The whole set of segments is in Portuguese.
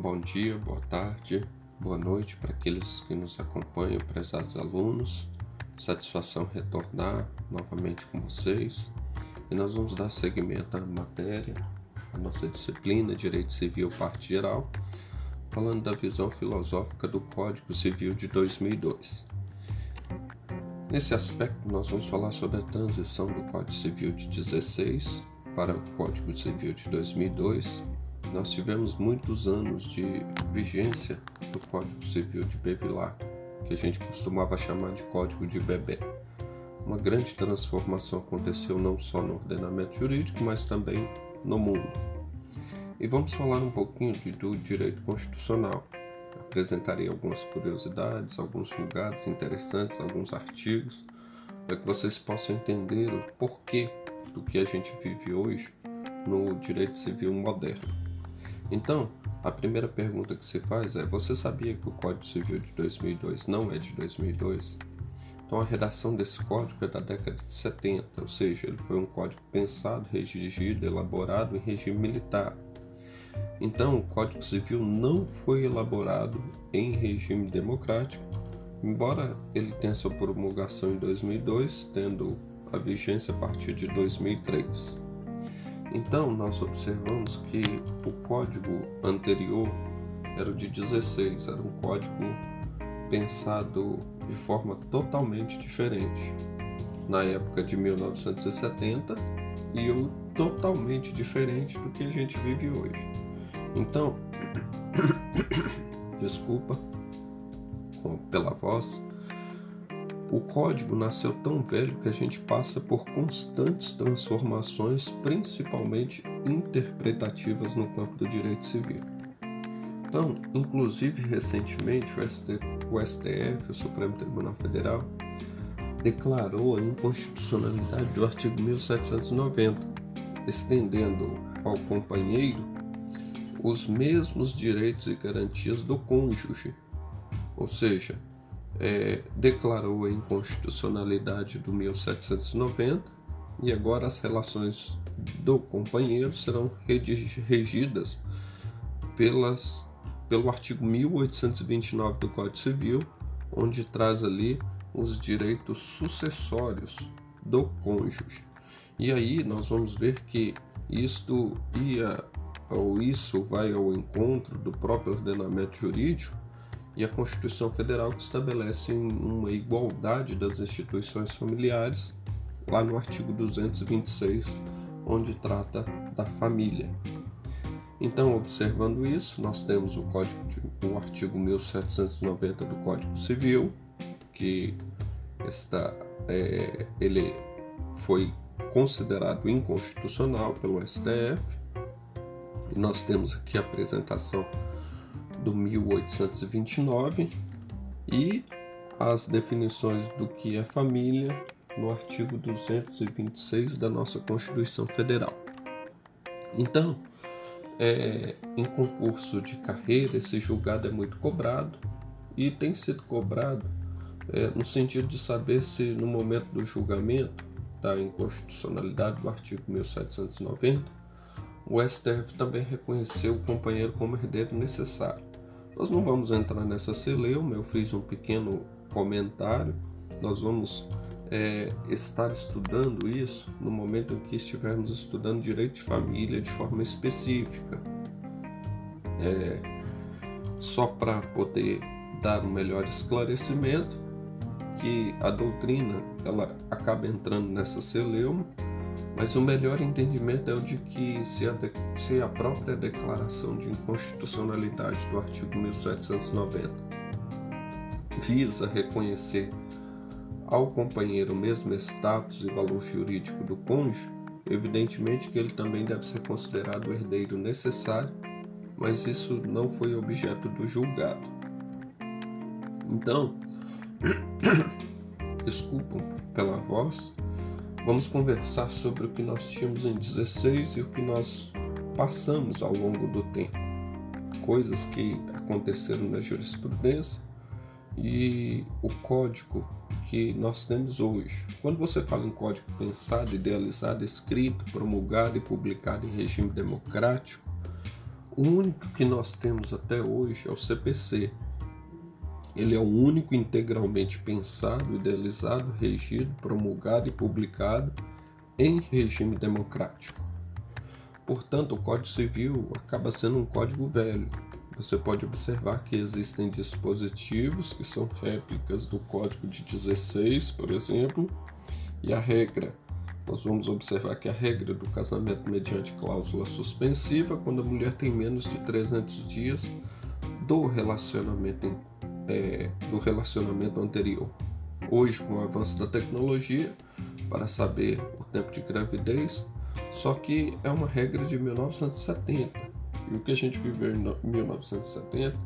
Bom dia, boa tarde, boa noite para aqueles que nos acompanham, prezados alunos. Satisfação retornar novamente com vocês. E nós vamos dar seguimento à matéria, a nossa disciplina Direito Civil, parte geral, falando da visão filosófica do Código Civil de 2002. Nesse aspecto, nós vamos falar sobre a transição do Código Civil de 16 para o Código Civil de 2002 nós tivemos muitos anos de vigência do Código Civil de Bevilar, que a gente costumava chamar de Código de Bebê. Uma grande transformação aconteceu não só no ordenamento jurídico, mas também no mundo. E vamos falar um pouquinho de, do direito constitucional. Apresentarei algumas curiosidades, alguns julgados interessantes, alguns artigos, para que vocês possam entender o porquê do que a gente vive hoje no direito civil moderno. Então, a primeira pergunta que se faz é: você sabia que o Código Civil de 2002 não é de 2002? Então, a redação desse código é da década de 70, ou seja, ele foi um código pensado, redigido, elaborado em regime militar. Então, o Código Civil não foi elaborado em regime democrático, embora ele tenha sua promulgação em 2002, tendo a vigência a partir de 2003. Então, nós observamos que o código anterior era o de 16, era um código pensado de forma totalmente diferente na época de 1970 e totalmente diferente do que a gente vive hoje. Então, desculpa pela voz, o código nasceu tão velho que a gente passa por constantes transformações, principalmente interpretativas no campo do direito civil. Então, inclusive recentemente o, ST, o STF, o Supremo Tribunal Federal, declarou a inconstitucionalidade do artigo 1790, estendendo ao companheiro os mesmos direitos e garantias do cônjuge, ou seja, é, declarou a inconstitucionalidade do 1790 e agora as relações do companheiro serão regidas pelas, pelo artigo 1829 do Código Civil, onde traz ali os direitos sucessórios do cônjuge. E aí nós vamos ver que isto ia ou isso vai ao encontro do próprio ordenamento jurídico e a Constituição Federal que estabelece uma igualdade das instituições familiares, lá no artigo 226, onde trata da família. Então, observando isso, nós temos o código de, o artigo 1790 do Código Civil, que está, é, ele foi considerado inconstitucional pelo STF. E nós temos aqui a apresentação do 1829 e as definições do que é família no artigo 226 da nossa Constituição Federal. Então, é, em concurso de carreira, esse julgado é muito cobrado e tem sido cobrado é, no sentido de saber se no momento do julgamento da inconstitucionalidade do artigo 1790, o STF também reconheceu o companheiro como herdeiro necessário. Nós não vamos entrar nessa celeuma, eu fiz um pequeno comentário. Nós vamos é, estar estudando isso no momento em que estivermos estudando direito de família de forma específica. É, só para poder dar um melhor esclarecimento que a doutrina ela acaba entrando nessa celeuma mas o melhor entendimento é o de que se a, de, se a própria declaração de inconstitucionalidade do artigo 1790 visa reconhecer ao companheiro o mesmo status e valor jurídico do cônjuge, evidentemente que ele também deve ser considerado o herdeiro necessário, mas isso não foi objeto do julgado. Então, desculpam pela voz, Vamos conversar sobre o que nós tínhamos em 16 e o que nós passamos ao longo do tempo. Coisas que aconteceram na jurisprudência e o código que nós temos hoje. Quando você fala em código pensado, idealizado, escrito, promulgado e publicado em regime democrático, o único que nós temos até hoje é o CPC. Ele é o único integralmente pensado, idealizado, regido, promulgado e publicado em regime democrático. Portanto, o Código Civil acaba sendo um código velho. Você pode observar que existem dispositivos que são réplicas do Código de 16, por exemplo, e a regra. Nós vamos observar que a regra do casamento mediante cláusula suspensiva, quando a mulher tem menos de 300 dias do relacionamento, é, do relacionamento anterior. Hoje, com o avanço da tecnologia, para saber o tempo de gravidez, só que é uma regra de 1970. E o que a gente viveu em 1970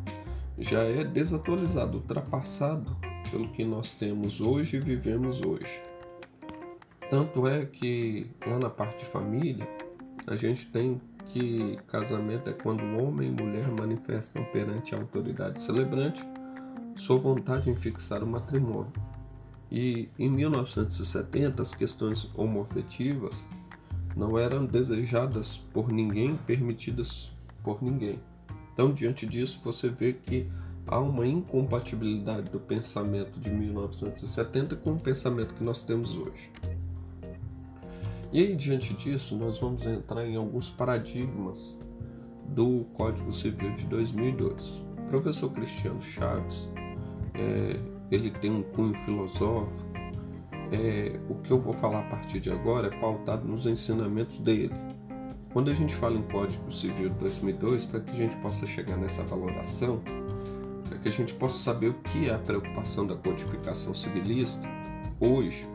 já é desatualizado, ultrapassado pelo que nós temos hoje e vivemos hoje. Tanto é que lá na parte de família, a gente tem que casamento é quando homem e mulher manifestam perante a autoridade celebrante sua vontade em fixar o matrimônio. E em 1970, as questões homoafetivas não eram desejadas por ninguém, permitidas por ninguém. Então, diante disso, você vê que há uma incompatibilidade do pensamento de 1970 com o pensamento que nós temos hoje. E aí, diante disso, nós vamos entrar em alguns paradigmas do Código Civil de 2002. O professor Cristiano Chaves, é, ele tem um cunho filosófico, é, o que eu vou falar a partir de agora é pautado nos ensinamentos dele. Quando a gente fala em Código Civil de 2002, para que a gente possa chegar nessa valoração, para que a gente possa saber o que é a preocupação da codificação civilista, hoje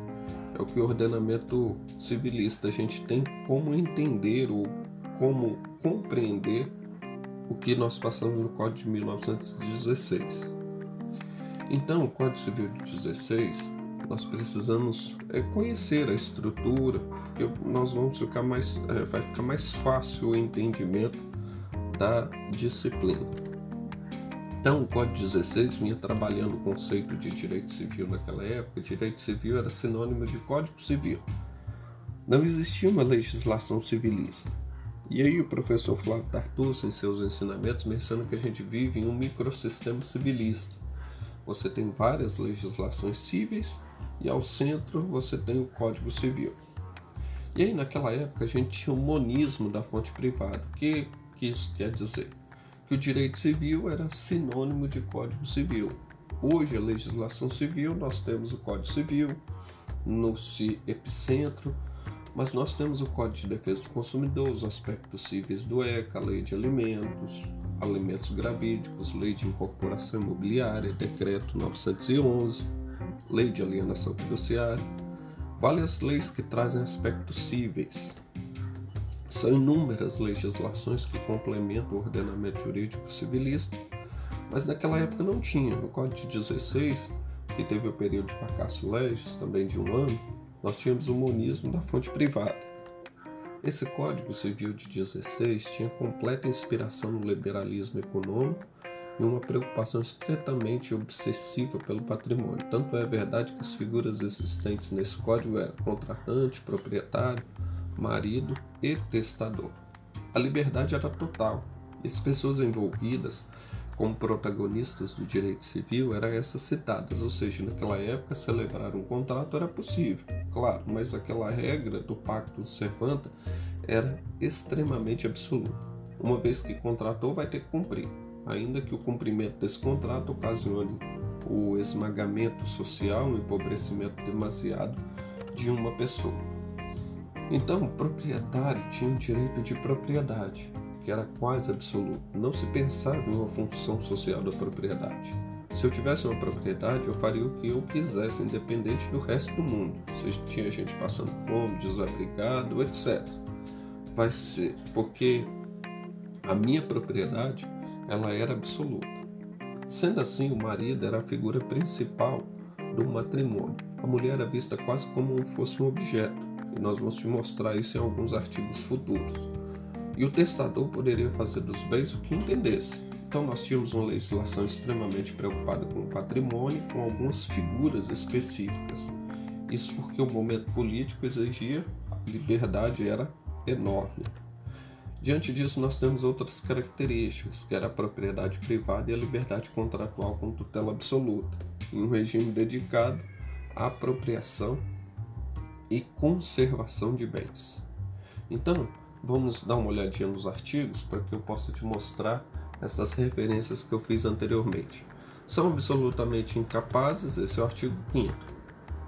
é o que o ordenamento civilista a gente tem como entender ou como compreender o que nós passamos no Código de 1916. Então, o Código Civil de 16 nós precisamos é, conhecer a estrutura, porque nós vamos ficar mais, é, vai ficar mais fácil o entendimento da disciplina. Então, o Código 16 vinha trabalhando o conceito de direito civil naquela época. Direito civil era sinônimo de Código Civil. Não existia uma legislação civilista. E aí o professor Flávio Tartusso, em seus ensinamentos, menciona que a gente vive em um microsistema civilista. Você tem várias legislações cíveis e ao centro você tem o Código Civil. E aí naquela época a gente tinha o monismo da fonte privada. O que, que isso quer dizer? Que o direito civil era sinônimo de Código Civil. Hoje a legislação civil nós temos o Código Civil no epicentro, mas nós temos o Código de Defesa do Consumidor, os aspectos cíveis do ECA, a Lei de Alimentos, Alimentos Gravídicos, Lei de Incorporação Imobiliária, Decreto 911 lei de alienação fiduciária, várias leis que trazem aspectos cíveis. São inúmeras legislações que complementam o ordenamento jurídico civilista, mas naquela época não tinha. No Código de 16, que teve o período de vacácio legis, também de um ano, nós tínhamos o monismo da fonte privada. Esse Código Civil de 16 tinha completa inspiração no liberalismo econômico e uma preocupação estritamente obsessiva pelo patrimônio. Tanto é verdade que as figuras existentes nesse código eram contratante, proprietário, marido e testador. A liberdade era total e as pessoas envolvidas como protagonistas do direito civil eram essas citadas, ou seja, naquela época celebrar um contrato era possível, claro, mas aquela regra do pacto de servanta era extremamente absoluta. Uma vez que contratou, vai ter que cumprir ainda que o cumprimento desse contrato ocasione o esmagamento social, o empobrecimento demasiado de uma pessoa. Então, o proprietário tinha um direito de propriedade, que era quase absoluto. Não se pensava em uma função social da propriedade. Se eu tivesse uma propriedade, eu faria o que eu quisesse, independente do resto do mundo. Se tinha gente passando fome, desabrigado, etc. Vai ser porque a minha propriedade ela era absoluta. Sendo assim, o marido era a figura principal do matrimônio. A mulher era vista quase como fosse um objeto, e nós vamos te mostrar isso em alguns artigos futuros. E o testador poderia fazer dos bens o que entendesse. Então nós tínhamos uma legislação extremamente preocupada com o patrimônio, com algumas figuras específicas. Isso porque o momento político exigia, a liberdade era enorme. Diante disso, nós temos outras características, que era a propriedade privada e a liberdade contratual com tutela absoluta, em um regime dedicado à apropriação e conservação de bens. Então, vamos dar uma olhadinha nos artigos para que eu possa te mostrar essas referências que eu fiz anteriormente. São absolutamente incapazes, esse é o artigo 5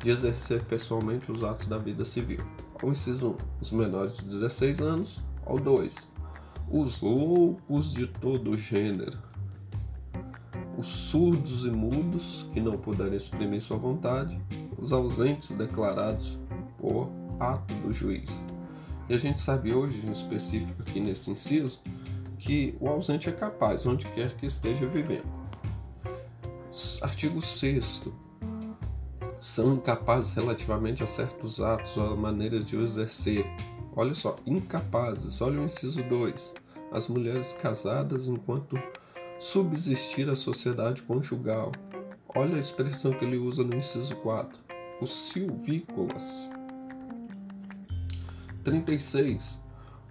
de exercer pessoalmente os atos da vida civil. Ao inciso 1, os menores de 16 anos. Ao 2, os loucos de todo gênero. Os surdos e mudos que não puderem exprimir sua vontade. Os ausentes declarados por ato do juiz. E a gente sabe hoje, em específico aqui nesse inciso, que o ausente é capaz, onde quer que esteja vivendo. Artigo 6 são incapazes relativamente a certos atos ou maneiras de o exercer. Olha só, incapazes. Olha o inciso 2. As mulheres casadas enquanto subsistir a sociedade conjugal. Olha a expressão que ele usa no inciso 4. Os silvícolas. 36.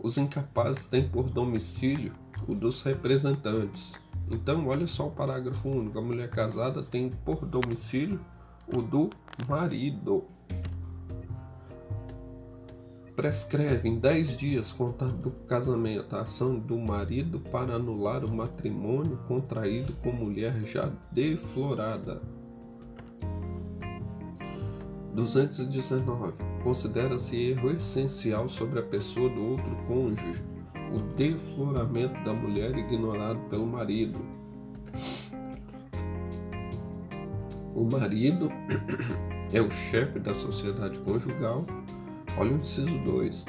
Os incapazes têm por domicílio o dos representantes. Então, olha só o parágrafo único. A mulher casada tem por domicílio o do marido. Prescreve em 10 dias contado do casamento a ação do marido para anular o matrimônio contraído com mulher já deflorada. 219. Considera-se erro essencial sobre a pessoa do outro cônjuge o defloramento da mulher ignorado pelo marido. O marido é o chefe da sociedade conjugal. Olha o inciso 2.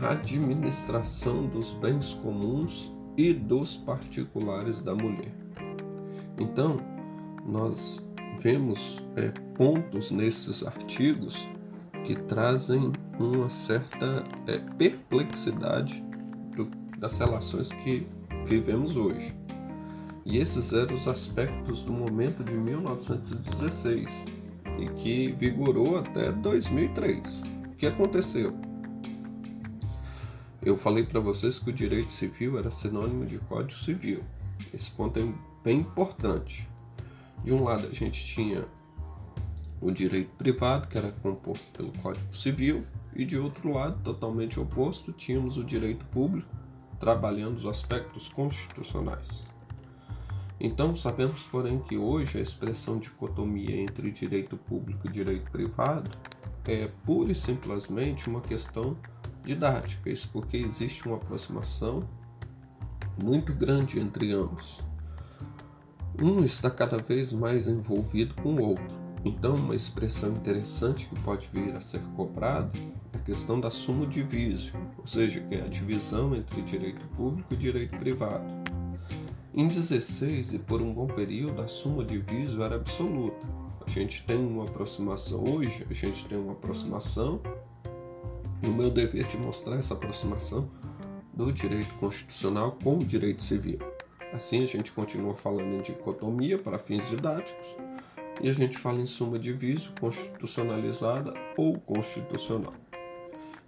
A administração dos bens comuns e dos particulares da mulher. Então, nós vemos é, pontos nesses artigos que trazem uma certa é, perplexidade do, das relações que vivemos hoje. E esses eram os aspectos do momento de 1916 e que vigorou até 2003. O que aconteceu? Eu falei para vocês que o direito civil era sinônimo de Código Civil. Esse ponto é bem importante. De um lado, a gente tinha o direito privado, que era composto pelo Código Civil, e de outro lado, totalmente oposto, tínhamos o direito público, trabalhando os aspectos constitucionais. Então, sabemos, porém, que hoje a expressão dicotomia entre direito público e direito privado é pura e simplesmente uma questão didática, isso porque existe uma aproximação muito grande entre ambos. Um está cada vez mais envolvido com o outro. Então, uma expressão interessante que pode vir a ser cobrada é a questão da suma divisio, ou seja, que é a divisão entre direito público e direito privado. Em 16 e por um bom período, a suma de viso era absoluta. A gente tem uma aproximação hoje, a gente tem uma aproximação, e o meu dever é de mostrar essa aproximação do direito constitucional com o direito civil. Assim, a gente continua falando em dicotomia para fins didáticos e a gente fala em suma de viso constitucionalizada ou constitucional.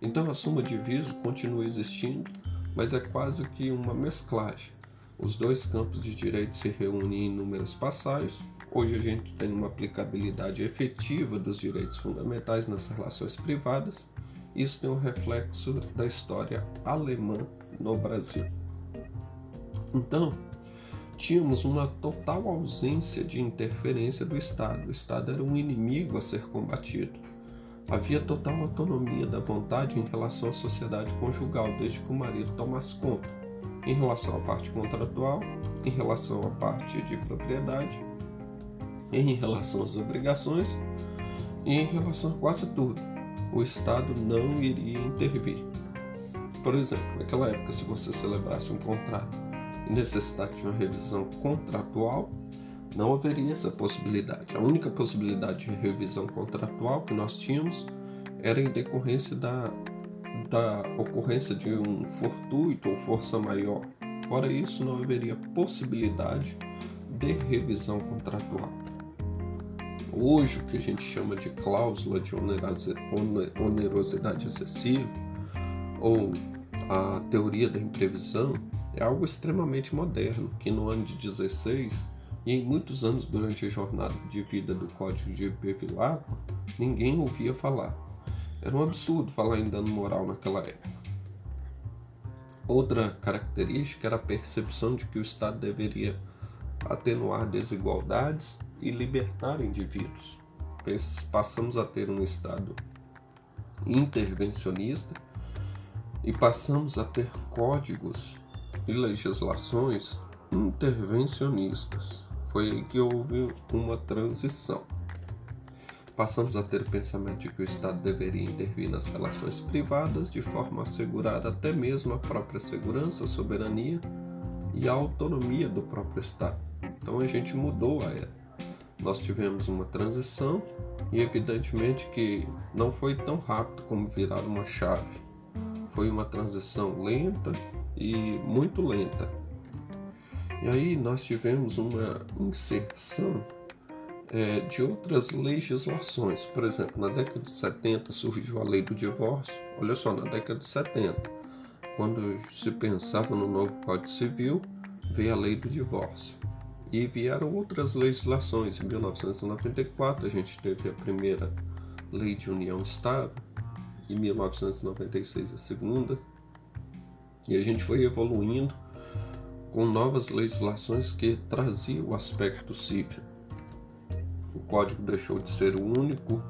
Então, a suma de viso continua existindo, mas é quase que uma mesclagem os dois campos de direito se reúnem em inúmeras passagens. Hoje a gente tem uma aplicabilidade efetiva dos direitos fundamentais nas relações privadas. Isso tem um reflexo da história alemã no Brasil. Então, tínhamos uma total ausência de interferência do Estado. O Estado era um inimigo a ser combatido. Havia total autonomia da vontade em relação à sociedade conjugal, desde que o marido tomasse conta em relação à parte contratual, em relação à parte de propriedade, em relação às obrigações e em relação a quase tudo. O Estado não iria intervir. Por exemplo, naquela época, se você celebrasse um contrato e necessitasse de uma revisão contratual, não haveria essa possibilidade. A única possibilidade de revisão contratual que nós tínhamos era em decorrência da da ocorrência de um fortuito ou força maior. Fora isso, não haveria possibilidade de revisão contratual. Hoje, o que a gente chama de cláusula de onerosidade excessiva, ou a teoria da imprevisão é algo extremamente moderno que no ano de 16 e em muitos anos durante a jornada de vida do Código de Bevilacqua, ninguém ouvia falar. Era um absurdo falar em dano moral naquela época. Outra característica era a percepção de que o Estado deveria atenuar desigualdades e libertar indivíduos. Passamos a ter um Estado intervencionista e passamos a ter códigos e legislações intervencionistas. Foi aí que houve uma transição. Passamos a ter o pensamento de que o Estado deveria intervir nas relações privadas de forma a assegurar até mesmo a própria segurança, soberania e a autonomia do próprio Estado. Então a gente mudou a era. Nós tivemos uma transição e evidentemente que não foi tão rápido como virar uma chave. Foi uma transição lenta e muito lenta. E aí nós tivemos uma inserção é, de outras legislações. Por exemplo, na década de 70 surgiu a lei do divórcio. Olha só, na década de 70, quando se pensava no novo Código Civil, veio a lei do divórcio. E vieram outras legislações. Em 1994 a gente teve a primeira lei de união estável, em 1996 a segunda. E a gente foi evoluindo com novas legislações que traziam o aspecto civil. O código deixou de ser o único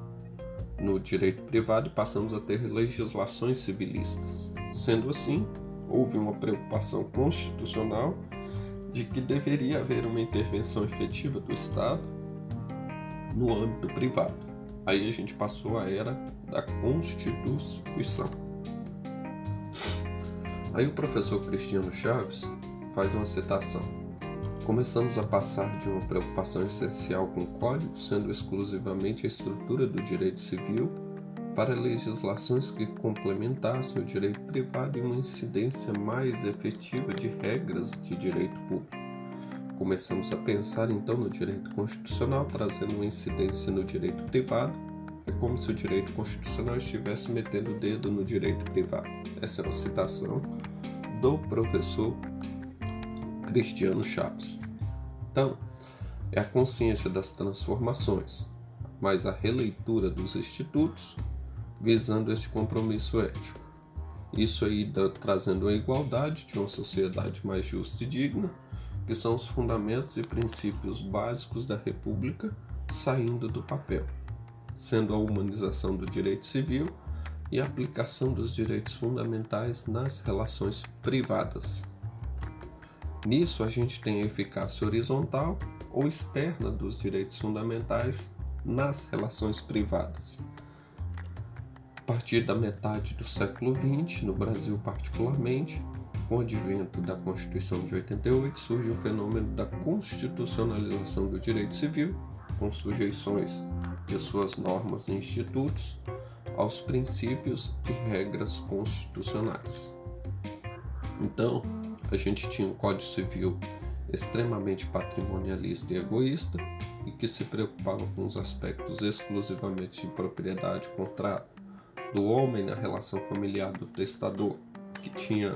no direito privado e passamos a ter legislações civilistas. Sendo assim, houve uma preocupação constitucional de que deveria haver uma intervenção efetiva do Estado no âmbito privado. Aí a gente passou a era da Constituição. Aí o professor Cristiano Chaves faz uma citação. Começamos a passar de uma preocupação essencial com o código, sendo exclusivamente a estrutura do direito civil, para legislações que complementassem o direito privado e uma incidência mais efetiva de regras de direito público. Começamos a pensar então no direito constitucional, trazendo uma incidência no direito privado. É como se o direito constitucional estivesse metendo o dedo no direito privado. Essa é uma citação do professor Cristiano Chaves. Então, é a consciência das transformações, mas a releitura dos institutos visando esse compromisso ético. Isso aí trazendo a igualdade de uma sociedade mais justa e digna, que são os fundamentos e princípios básicos da República saindo do papel, sendo a humanização do direito civil e a aplicação dos direitos fundamentais nas relações privadas. Nisso, a gente tem a eficácia horizontal ou externa dos direitos fundamentais nas relações privadas. A partir da metade do século XX, no Brasil particularmente, com o advento da Constituição de 88, surge o fenômeno da constitucionalização do direito civil, com sujeições de suas normas e institutos aos princípios e regras constitucionais. Então, a gente tinha um Código Civil extremamente patrimonialista e egoísta e que se preocupava com os aspectos exclusivamente de propriedade, contrato do homem na relação familiar do testador, que tinha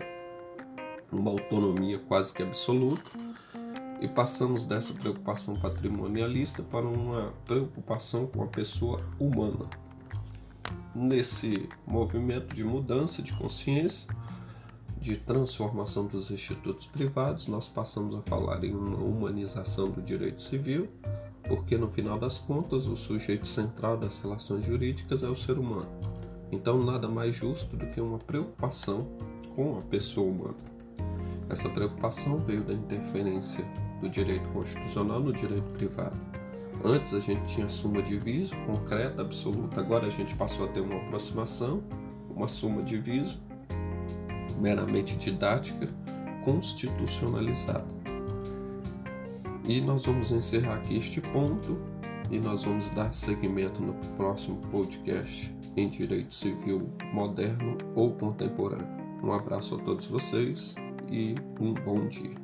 uma autonomia quase que absoluta, e passamos dessa preocupação patrimonialista para uma preocupação com a pessoa humana. Nesse movimento de mudança de consciência, de transformação dos institutos privados, nós passamos a falar em uma humanização do direito civil, porque no final das contas o sujeito central das relações jurídicas é o ser humano. Então, nada mais justo do que uma preocupação com a pessoa humana. Essa preocupação veio da interferência do direito constitucional no direito privado. Antes a gente tinha suma de viso concreta, absoluta, agora a gente passou a ter uma aproximação, uma suma de viso meramente didática, constitucionalizada. E nós vamos encerrar aqui este ponto e nós vamos dar seguimento no próximo podcast em Direito Civil Moderno ou Contemporâneo. Um abraço a todos vocês e um bom dia.